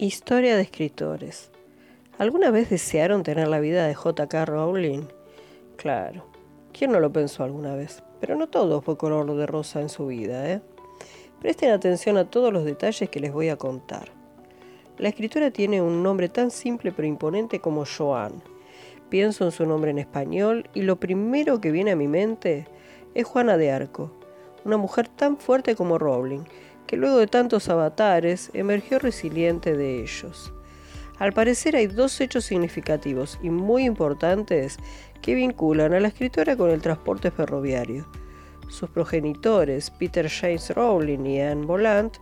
Historia de escritores. ¿Alguna vez desearon tener la vida de J.K. Rowling? Claro, ¿quién no lo pensó alguna vez? Pero no todo fue color de rosa en su vida, ¿eh? Presten atención a todos los detalles que les voy a contar. La escritora tiene un nombre tan simple pero imponente como Joan. Pienso en su nombre en español y lo primero que viene a mi mente es Juana de Arco, una mujer tan fuerte como Rowling, que luego de tantos avatares emergió resiliente de ellos. Al parecer hay dos hechos significativos y muy importantes que vinculan a la escritora con el transporte ferroviario. Sus progenitores, Peter James Rowling y Anne Volant,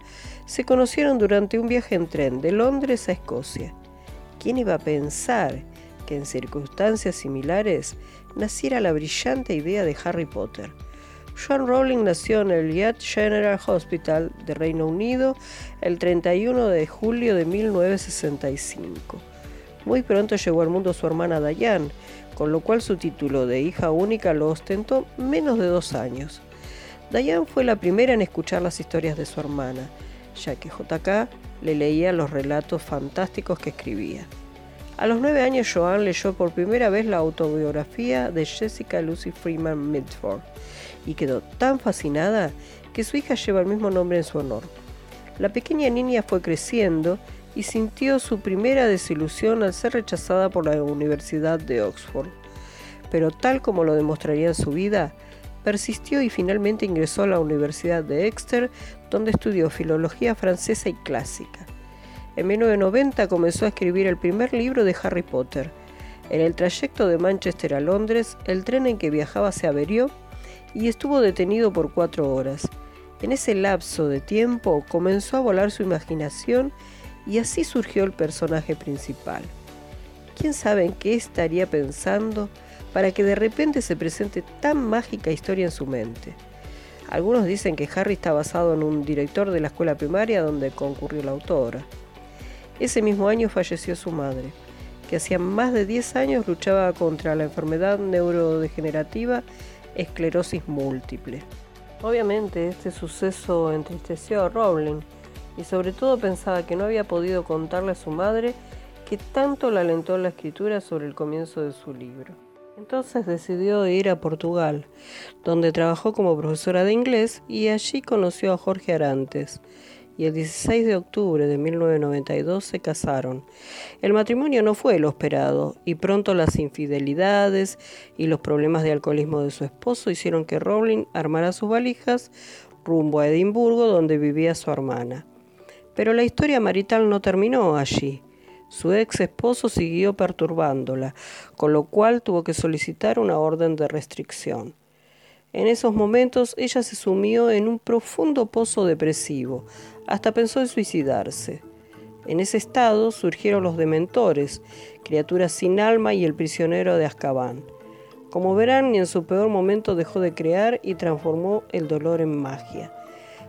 se conocieron durante un viaje en tren de Londres a Escocia. ¿Quién iba a pensar que en circunstancias similares naciera la brillante idea de Harry Potter? John Rowling nació en el Yad General Hospital de Reino Unido el 31 de julio de 1965. Muy pronto llegó al mundo su hermana Diane, con lo cual su título de hija única lo ostentó menos de dos años. Diane fue la primera en escuchar las historias de su hermana, ya que JK le leía los relatos fantásticos que escribía. A los nueve años, Joan leyó por primera vez la autobiografía de Jessica Lucy Freeman Mitford y quedó tan fascinada que su hija lleva el mismo nombre en su honor. La pequeña niña fue creciendo y sintió su primera desilusión al ser rechazada por la Universidad de Oxford. Pero tal como lo demostraría en su vida, persistió y finalmente ingresó a la Universidad de Exeter, donde estudió filología francesa y clásica. En 1990 comenzó a escribir el primer libro de Harry Potter. En el trayecto de Manchester a Londres, el tren en que viajaba se averió y estuvo detenido por cuatro horas. En ese lapso de tiempo comenzó a volar su imaginación y así surgió el personaje principal. ¿Quién sabe en qué estaría pensando para que de repente se presente tan mágica historia en su mente? Algunos dicen que Harry está basado en un director de la escuela primaria donde concurrió la autora. Ese mismo año falleció su madre, que hacía más de 10 años luchaba contra la enfermedad neurodegenerativa esclerosis múltiple. Obviamente este suceso entristeció a Rowling y sobre todo pensaba que no había podido contarle a su madre que tanto la alentó la escritura sobre el comienzo de su libro. Entonces decidió ir a Portugal, donde trabajó como profesora de inglés y allí conoció a Jorge Arantes, y el 16 de octubre de 1992 se casaron. El matrimonio no fue lo esperado y pronto las infidelidades y los problemas de alcoholismo de su esposo hicieron que Rowling armara sus valijas rumbo a Edimburgo donde vivía su hermana. Pero la historia marital no terminó allí. Su ex esposo siguió perturbándola, con lo cual tuvo que solicitar una orden de restricción. En esos momentos ella se sumió en un profundo pozo depresivo, hasta pensó en suicidarse. En ese estado surgieron los dementores, criaturas sin alma y el prisionero de Azkaban. Como verán, ni en su peor momento dejó de crear y transformó el dolor en magia.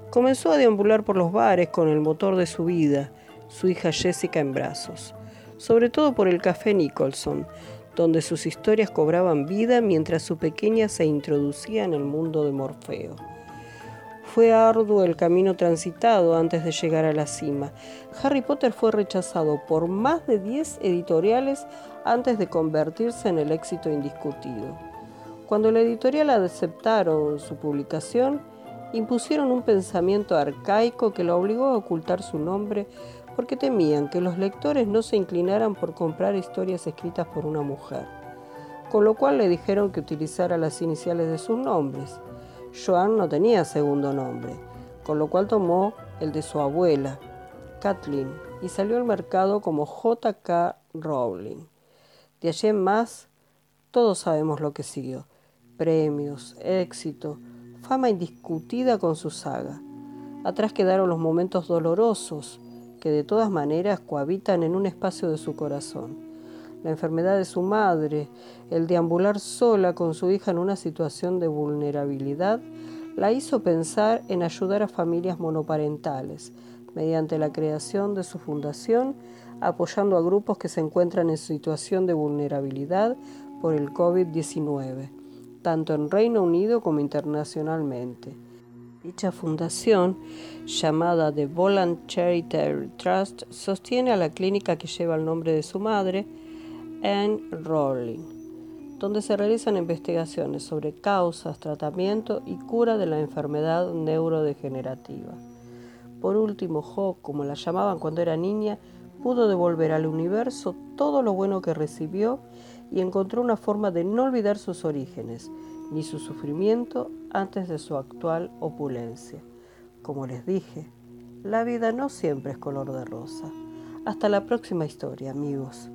Comenzó a deambular por los bares con el motor de su vida, su hija Jessica en brazos, sobre todo por el café Nicholson, donde sus historias cobraban vida mientras su pequeña se introducía en el mundo de Morfeo. Fue arduo el camino transitado antes de llegar a la cima. Harry Potter fue rechazado por más de 10 editoriales antes de convertirse en el éxito indiscutido. Cuando la editorial aceptaron su publicación, impusieron un pensamiento arcaico que lo obligó a ocultar su nombre porque temían que los lectores no se inclinaran por comprar historias escritas por una mujer, con lo cual le dijeron que utilizara las iniciales de sus nombres. Joan no tenía segundo nombre, con lo cual tomó el de su abuela, Kathleen, y salió al mercado como J.K. Rowling. De allí en más, todos sabemos lo que siguió. Premios, éxito, fama indiscutida con su saga. Atrás quedaron los momentos dolorosos de todas maneras cohabitan en un espacio de su corazón la enfermedad de su madre, el deambular sola con su hija en una situación de vulnerabilidad, la hizo pensar en ayudar a familias monoparentales mediante la creación de su fundación, apoyando a grupos que se encuentran en situación de vulnerabilidad por el COVID-19, tanto en Reino Unido como internacionalmente. Dicha fundación, llamada The Voluntary Trust, sostiene a la clínica que lleva el nombre de su madre, Anne Rowling, donde se realizan investigaciones sobre causas, tratamiento y cura de la enfermedad neurodegenerativa. Por último, Jo, como la llamaban cuando era niña, pudo devolver al universo todo lo bueno que recibió y encontró una forma de no olvidar sus orígenes ni su sufrimiento antes de su actual opulencia. Como les dije, la vida no siempre es color de rosa. Hasta la próxima historia, amigos.